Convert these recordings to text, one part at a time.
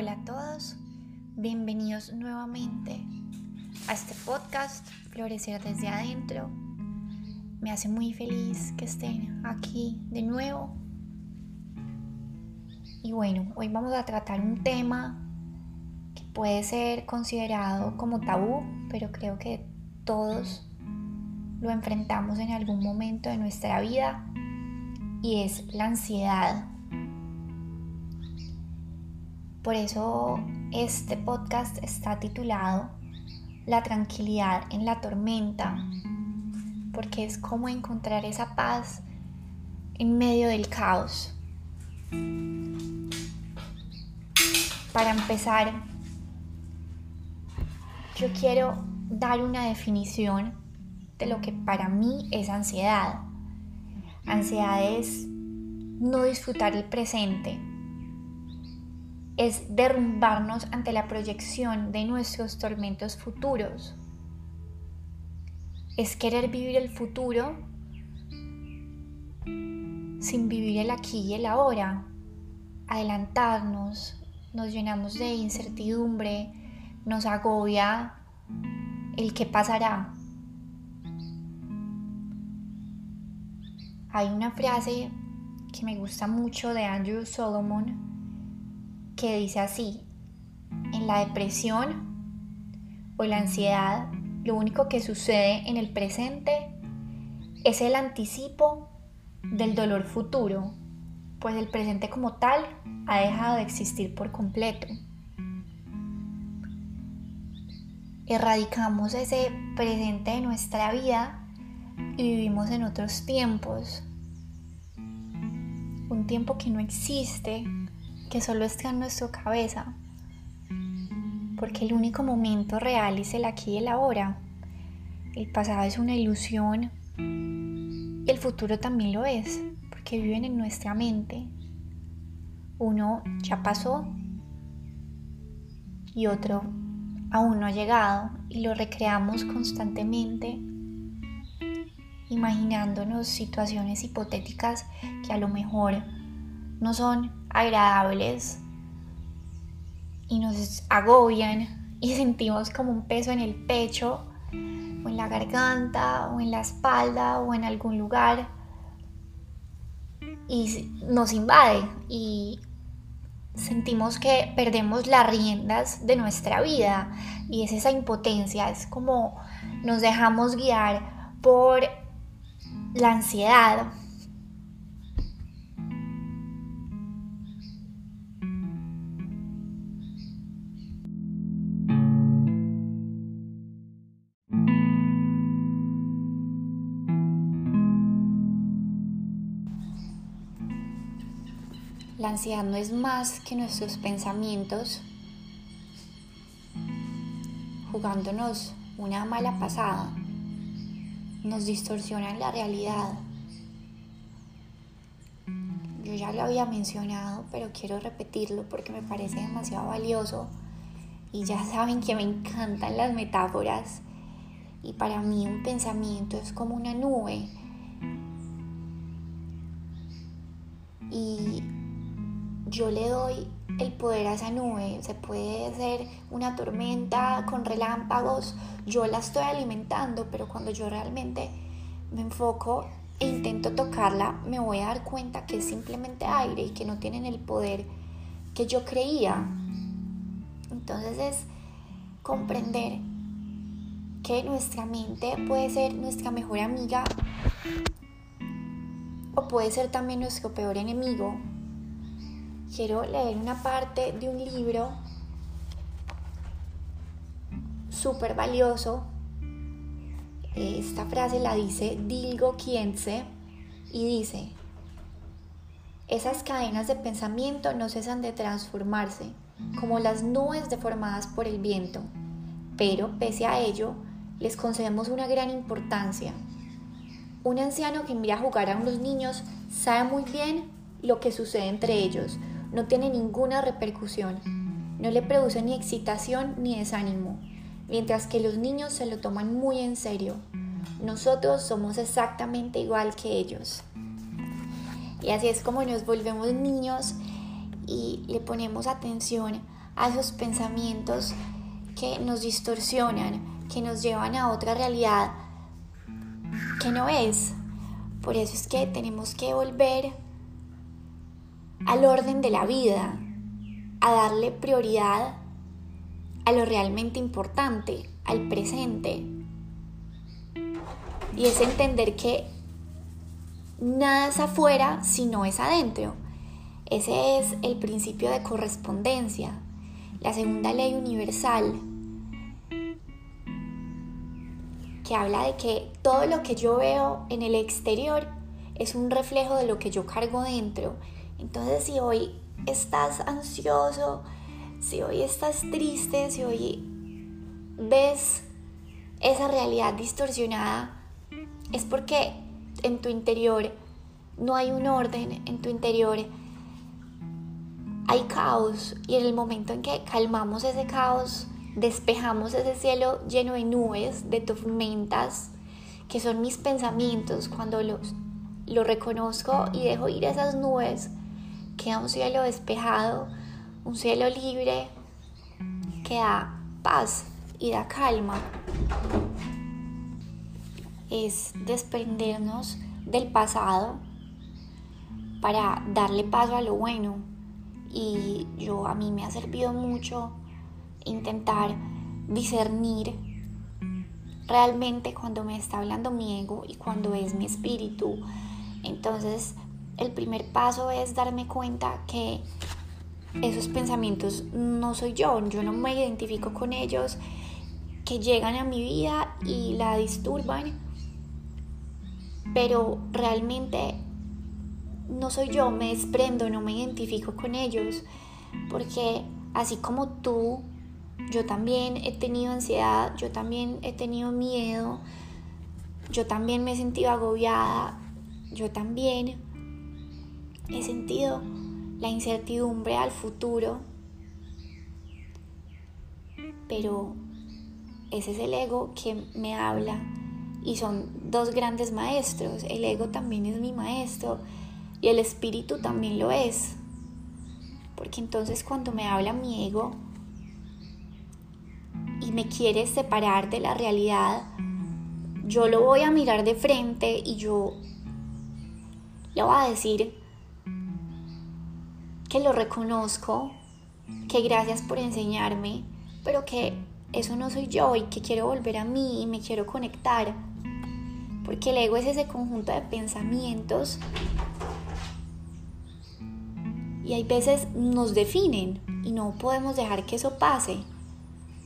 Hola a todos, bienvenidos nuevamente a este podcast Florecer desde adentro. Me hace muy feliz que estén aquí de nuevo. Y bueno, hoy vamos a tratar un tema que puede ser considerado como tabú, pero creo que todos lo enfrentamos en algún momento de nuestra vida y es la ansiedad. Por eso este podcast está titulado La tranquilidad en la tormenta, porque es como encontrar esa paz en medio del caos. Para empezar, yo quiero dar una definición de lo que para mí es ansiedad. Ansiedad es no disfrutar el presente, es derrumbarnos ante la proyección de nuestros tormentos futuros. Es querer vivir el futuro sin vivir el aquí y el ahora. Adelantarnos, nos llenamos de incertidumbre, nos agobia el que pasará. Hay una frase que me gusta mucho de Andrew Solomon que dice así, en la depresión o la ansiedad, lo único que sucede en el presente es el anticipo del dolor futuro, pues el presente como tal ha dejado de existir por completo. Erradicamos ese presente de nuestra vida y vivimos en otros tiempos. Un tiempo que no existe que solo está en nuestra cabeza, porque el único momento real es el aquí y el ahora. El pasado es una ilusión y el futuro también lo es, porque viven en nuestra mente. Uno ya pasó y otro aún no ha llegado y lo recreamos constantemente imaginándonos situaciones hipotéticas que a lo mejor no son agradables y nos agobian y sentimos como un peso en el pecho o en la garganta o en la espalda o en algún lugar y nos invade y sentimos que perdemos las riendas de nuestra vida y es esa impotencia, es como nos dejamos guiar por la ansiedad, La ansiedad no es más que nuestros pensamientos jugándonos una mala pasada. Nos distorsionan la realidad. Yo ya lo había mencionado, pero quiero repetirlo porque me parece demasiado valioso. Y ya saben que me encantan las metáforas. Y para mí un pensamiento es como una nube. Y yo le doy el poder a esa nube. Se puede ser una tormenta con relámpagos, yo la estoy alimentando, pero cuando yo realmente me enfoco e intento tocarla, me voy a dar cuenta que es simplemente aire y que no tienen el poder que yo creía. Entonces es comprender que nuestra mente puede ser nuestra mejor amiga o puede ser también nuestro peor enemigo quiero leer una parte de un libro súper valioso. Esta frase la dice Dilgo Kienze y dice, esas cadenas de pensamiento no cesan de transformarse, como las nubes deformadas por el viento, pero pese a ello, les concedemos una gran importancia. Un anciano que envía a jugar a unos niños sabe muy bien lo que sucede entre ellos, no tiene ninguna repercusión, no le produce ni excitación ni desánimo, mientras que los niños se lo toman muy en serio. Nosotros somos exactamente igual que ellos. Y así es como nos volvemos niños y le ponemos atención a esos pensamientos que nos distorsionan, que nos llevan a otra realidad que no es. Por eso es que tenemos que volver al orden de la vida, a darle prioridad a lo realmente importante, al presente. Y es entender que nada es afuera si no es adentro. Ese es el principio de correspondencia, la segunda ley universal, que habla de que todo lo que yo veo en el exterior es un reflejo de lo que yo cargo dentro. Entonces si hoy estás ansioso, si hoy estás triste, si hoy ves esa realidad distorsionada, es porque en tu interior no hay un orden, en tu interior hay caos. Y en el momento en que calmamos ese caos, despejamos ese cielo lleno de nubes, de tormentas, que son mis pensamientos, cuando los, lo reconozco y dejo ir esas nubes, queda un cielo despejado, un cielo libre que da paz y da calma. Es desprendernos del pasado para darle paso a lo bueno. Y yo a mí me ha servido mucho intentar discernir realmente cuando me está hablando mi ego y cuando es mi espíritu. Entonces, el primer paso es darme cuenta que esos pensamientos no soy yo, yo no me identifico con ellos, que llegan a mi vida y la disturban, pero realmente no soy yo, me desprendo, no me identifico con ellos, porque así como tú, yo también he tenido ansiedad, yo también he tenido miedo, yo también me he sentido agobiada, yo también he sentido la incertidumbre al futuro, pero ese es el ego que me habla y son dos grandes maestros. El ego también es mi maestro y el espíritu también lo es. Porque entonces cuando me habla mi ego y me quiere separar de la realidad, yo lo voy a mirar de frente y yo le voy a decir, que lo reconozco, que gracias por enseñarme, pero que eso no soy yo y que quiero volver a mí y me quiero conectar. Porque el ego es ese conjunto de pensamientos y hay veces nos definen y no podemos dejar que eso pase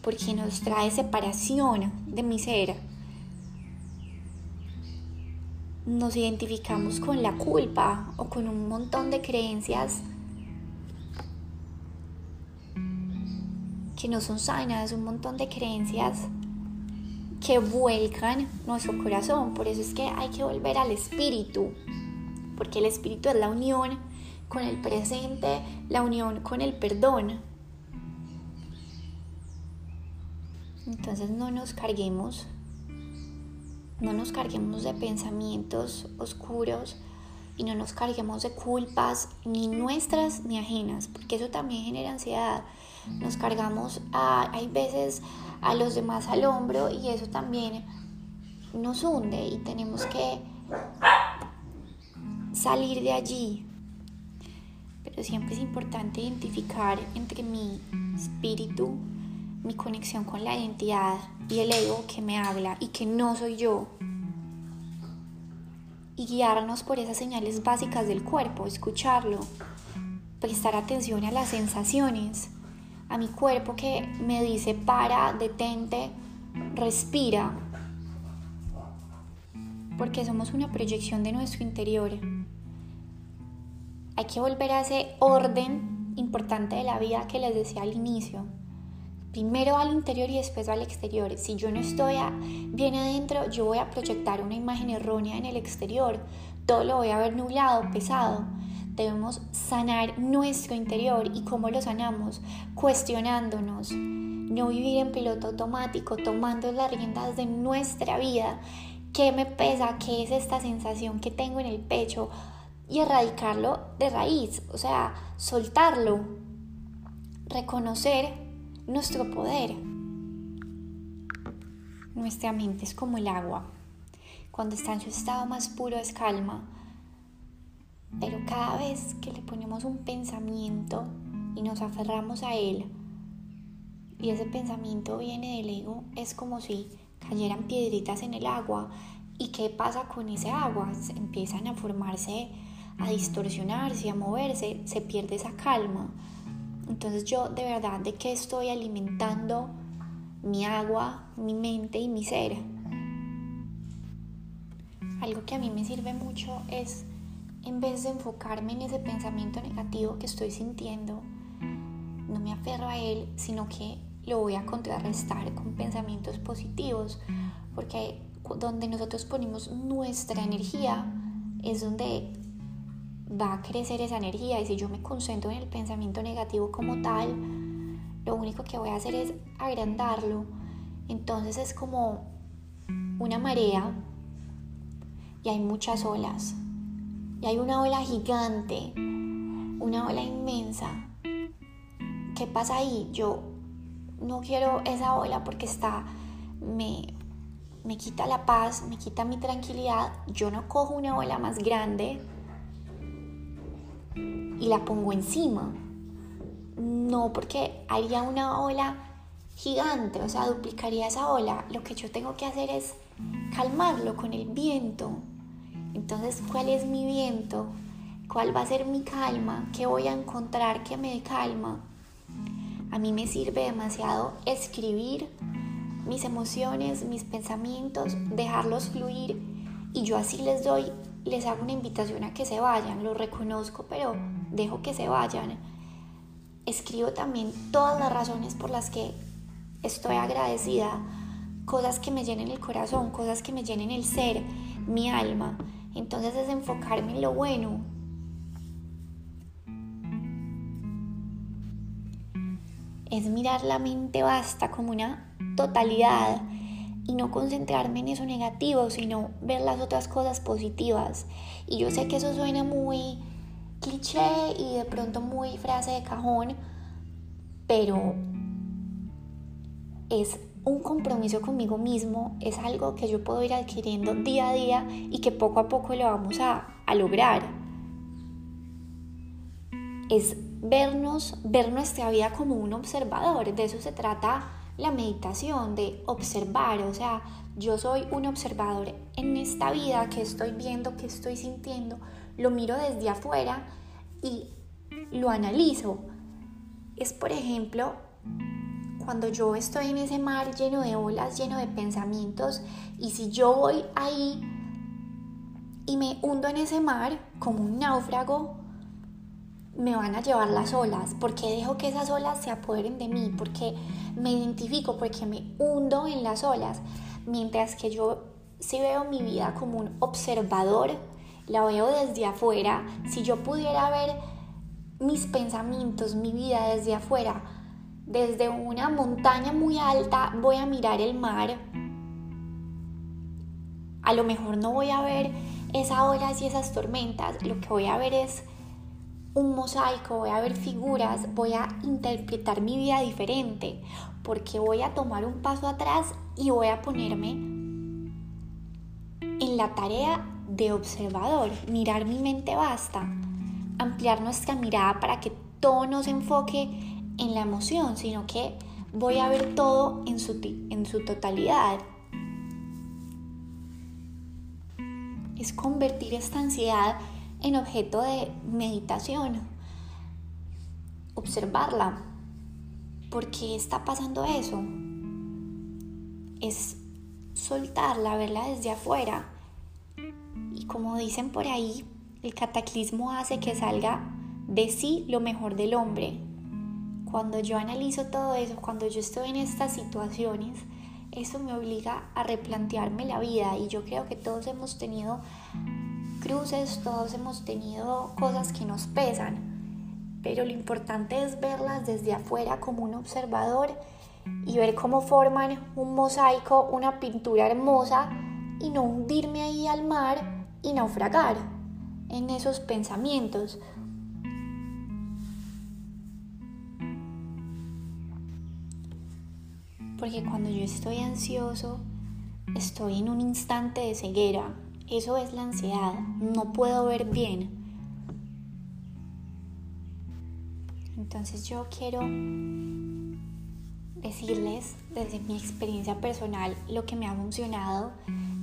porque nos trae separación de mi ser. Nos identificamos con la culpa o con un montón de creencias que no son sanas, un montón de creencias que vuelcan nuestro corazón. Por eso es que hay que volver al espíritu, porque el espíritu es la unión con el presente, la unión con el perdón. Entonces no nos carguemos, no nos carguemos de pensamientos oscuros y no nos carguemos de culpas ni nuestras ni ajenas, porque eso también genera ansiedad nos cargamos a, hay veces a los demás al hombro y eso también nos hunde y tenemos que salir de allí. Pero siempre es importante identificar entre mi espíritu, mi conexión con la identidad y el ego que me habla y que no soy yo. Y guiarnos por esas señales básicas del cuerpo, escucharlo, prestar atención a las sensaciones a mi cuerpo que me dice para, detente, respira, porque somos una proyección de nuestro interior. Hay que volver a ese orden importante de la vida que les decía al inicio. Primero al interior y después al exterior. Si yo no estoy bien adentro, yo voy a proyectar una imagen errónea en el exterior. Todo lo voy a ver nublado, pesado. Debemos sanar nuestro interior y cómo lo sanamos, cuestionándonos, no vivir en piloto automático, tomando las riendas de nuestra vida. ¿Qué me pesa? ¿Qué es esta sensación que tengo en el pecho? Y erradicarlo de raíz, o sea, soltarlo. reconocer nuestro poder. Nuestra mente es como el agua. Cuando está en su estado más puro es calma. Pero cada vez que le ponemos un pensamiento y nos aferramos a él, y ese pensamiento viene del ego, es como si cayeran piedritas en el agua. ¿Y qué pasa con ese agua? empiezan a formarse, a distorsionarse, a moverse, se pierde esa calma. Entonces yo de verdad de qué estoy alimentando mi agua, mi mente y mi ser. Algo que a mí me sirve mucho es, en vez de enfocarme en ese pensamiento negativo que estoy sintiendo, no me aferro a él, sino que lo voy a contrarrestar con pensamientos positivos, porque donde nosotros ponemos nuestra energía es donde va a crecer esa energía y si yo me concentro en el pensamiento negativo como tal, lo único que voy a hacer es agrandarlo. Entonces es como una marea y hay muchas olas. Y hay una ola gigante, una ola inmensa. ¿Qué pasa ahí? Yo no quiero esa ola porque está, me, me quita la paz, me quita mi tranquilidad. Yo no cojo una ola más grande y la pongo encima. No, porque haría una ola gigante, o sea, duplicaría esa ola. Lo que yo tengo que hacer es calmarlo con el viento. Entonces, ¿cuál es mi viento? ¿Cuál va a ser mi calma? ¿Qué voy a encontrar que me calma? A mí me sirve demasiado escribir mis emociones, mis pensamientos, dejarlos fluir y yo así les doy, les hago una invitación a que se vayan, lo reconozco, pero dejo que se vayan. Escribo también todas las razones por las que estoy agradecida, cosas que me llenen el corazón, cosas que me llenen el ser, mi alma. Entonces es enfocarme en lo bueno, es mirar la mente basta como una totalidad y no concentrarme en eso negativo, sino ver las otras cosas positivas. Y yo sé que eso suena muy cliché y de pronto muy frase de cajón, pero es un compromiso conmigo mismo, es algo que yo puedo ir adquiriendo día a día y que poco a poco lo vamos a, a lograr. Es vernos, ver nuestra vida como un observador. De eso se trata la meditación, de observar. O sea, yo soy un observador en esta vida que estoy viendo, que estoy sintiendo, lo miro desde afuera y lo analizo. Es, por ejemplo, cuando yo estoy en ese mar lleno de olas, lleno de pensamientos, y si yo voy ahí y me hundo en ese mar como un náufrago, me van a llevar las olas, porque dejo que esas olas se apoderen de mí, porque me identifico, porque me hundo en las olas, mientras que yo si veo mi vida como un observador, la veo desde afuera, si yo pudiera ver mis pensamientos, mi vida desde afuera, desde una montaña muy alta voy a mirar el mar, a lo mejor no voy a ver esas olas y esas tormentas, lo que voy a ver es un mosaico, voy a ver figuras, voy a interpretar mi vida diferente, porque voy a tomar un paso atrás y voy a ponerme en la tarea de observador, mirar mi mente basta, ampliar nuestra mirada para que todo no se enfoque en la emoción, sino que voy a ver todo en su, en su totalidad. Es convertir esta ansiedad en objeto de meditación, observarla. ¿Por qué está pasando eso? Es soltarla, verla desde afuera. Y como dicen por ahí, el cataclismo hace que salga de sí lo mejor del hombre. Cuando yo analizo todo eso, cuando yo estoy en estas situaciones, eso me obliga a replantearme la vida y yo creo que todos hemos tenido cruces, todos hemos tenido cosas que nos pesan, pero lo importante es verlas desde afuera como un observador y ver cómo forman un mosaico, una pintura hermosa y no hundirme ahí al mar y naufragar en esos pensamientos. Porque cuando yo estoy ansioso, estoy en un instante de ceguera. Eso es la ansiedad, no puedo ver bien. Entonces yo quiero decirles desde mi experiencia personal lo que me ha funcionado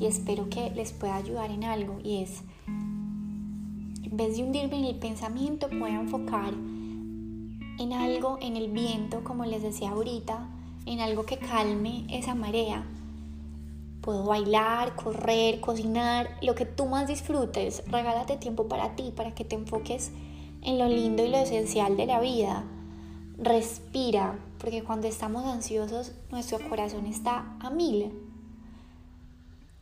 y espero que les pueda ayudar en algo y es en vez de hundirme en el pensamiento puedo enfocar en algo, en el viento, como les decía ahorita, en algo que calme esa marea. Puedo bailar, correr, cocinar, lo que tú más disfrutes. Regálate tiempo para ti, para que te enfoques en lo lindo y lo esencial de la vida. Respira, porque cuando estamos ansiosos nuestro corazón está a mil.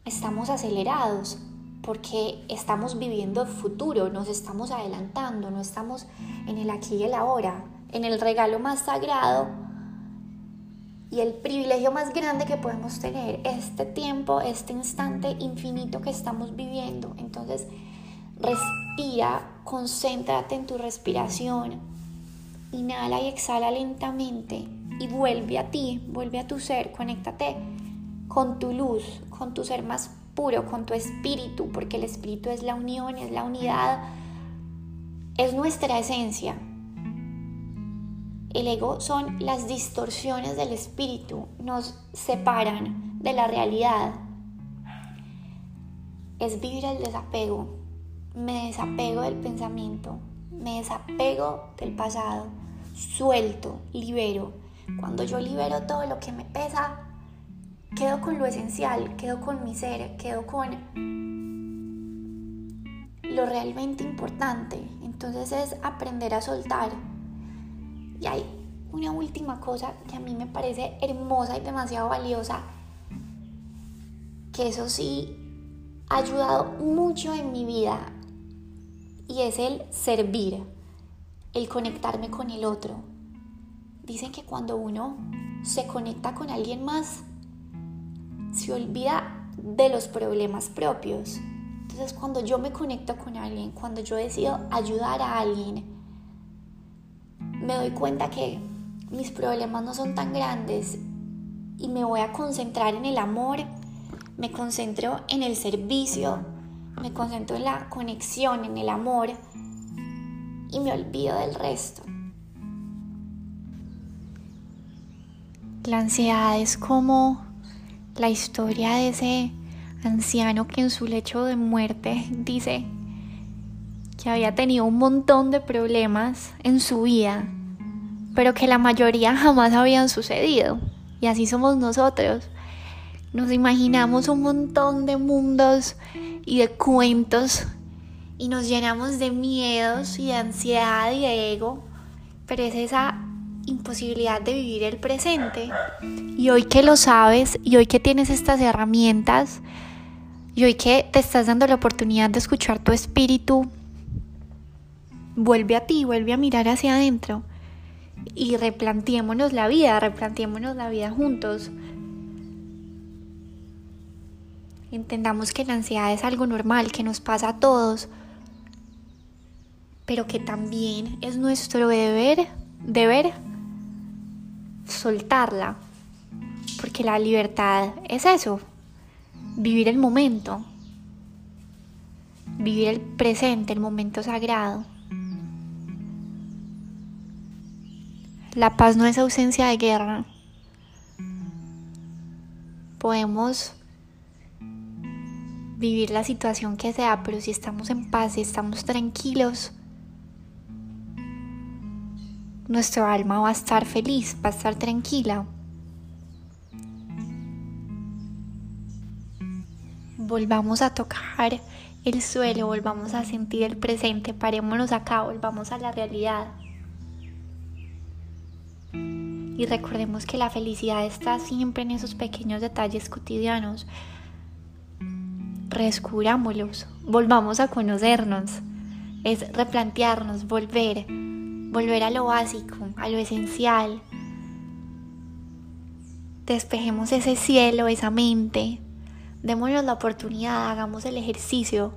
Estamos acelerados porque estamos viviendo el futuro, nos estamos adelantando, no estamos en el aquí y el ahora, en el regalo más sagrado y el privilegio más grande que podemos tener, este tiempo, este instante infinito que estamos viviendo. Entonces, respira, concéntrate en tu respiración, Inhala y exhala lentamente y vuelve a ti, vuelve a tu ser, conéctate con tu luz, con tu ser más puro, con tu espíritu, porque el espíritu es la unión, es la unidad, es nuestra esencia. El ego son las distorsiones del espíritu, nos separan de la realidad. Es vivir el desapego. Me desapego del pensamiento, me desapego del pasado, suelto, libero. Cuando yo libero todo lo que me pesa, quedo con lo esencial, quedo con mi ser, quedo con lo realmente importante. Entonces es aprender a soltar. Y hay una última cosa que a mí me parece hermosa y demasiado valiosa, que eso sí ha ayudado mucho en mi vida y es el servir, el conectarme con el otro. Dicen que cuando uno se conecta con alguien más, se olvida de los problemas propios. Entonces cuando yo me conecto con alguien, cuando yo decido ayudar a alguien, me doy cuenta que mis problemas no son tan grandes y me voy a concentrar en el amor, me concentro en el servicio, me concentro en la conexión, en el amor y me olvido del resto. La ansiedad es como la historia de ese anciano que en su lecho de muerte dice que había tenido un montón de problemas en su vida, pero que la mayoría jamás habían sucedido. Y así somos nosotros. Nos imaginamos un montón de mundos y de cuentos y nos llenamos de miedos y de ansiedad y de ego, pero es esa imposibilidad de vivir el presente. Y hoy que lo sabes y hoy que tienes estas herramientas y hoy que te estás dando la oportunidad de escuchar tu espíritu, vuelve a ti, vuelve a mirar hacia adentro y replanteémonos la vida, replanteémonos la vida juntos. Entendamos que la ansiedad es algo normal, que nos pasa a todos, pero que también es nuestro deber, deber soltarla, porque la libertad es eso, vivir el momento, vivir el presente, el momento sagrado. La paz no es ausencia de guerra. Podemos vivir la situación que sea, pero si estamos en paz, y estamos tranquilos, nuestro alma va a estar feliz, va a estar tranquila. Volvamos a tocar el suelo, volvamos a sentir el presente, parémonos acá, volvamos a la realidad. Y recordemos que la felicidad está siempre en esos pequeños detalles cotidianos. Rescubrámoslos, volvamos a conocernos, es replantearnos, volver, volver a lo básico, a lo esencial. Despejemos ese cielo, esa mente, démonos la oportunidad, hagamos el ejercicio.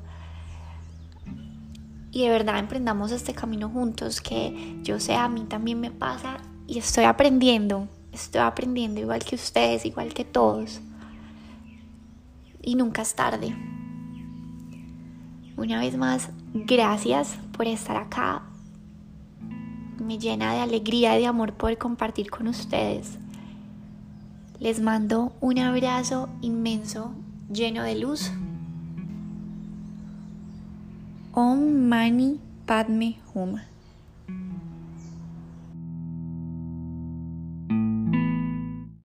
Y de verdad emprendamos este camino juntos, que yo sé, a mí también me pasa y estoy aprendiendo, Estoy aprendiendo igual que ustedes, igual que todos. Y nunca es tarde. Una vez más, gracias por estar acá. Me llena de alegría y de amor poder compartir con ustedes. Les mando un abrazo inmenso, lleno de luz. Om Mani Padme Hum.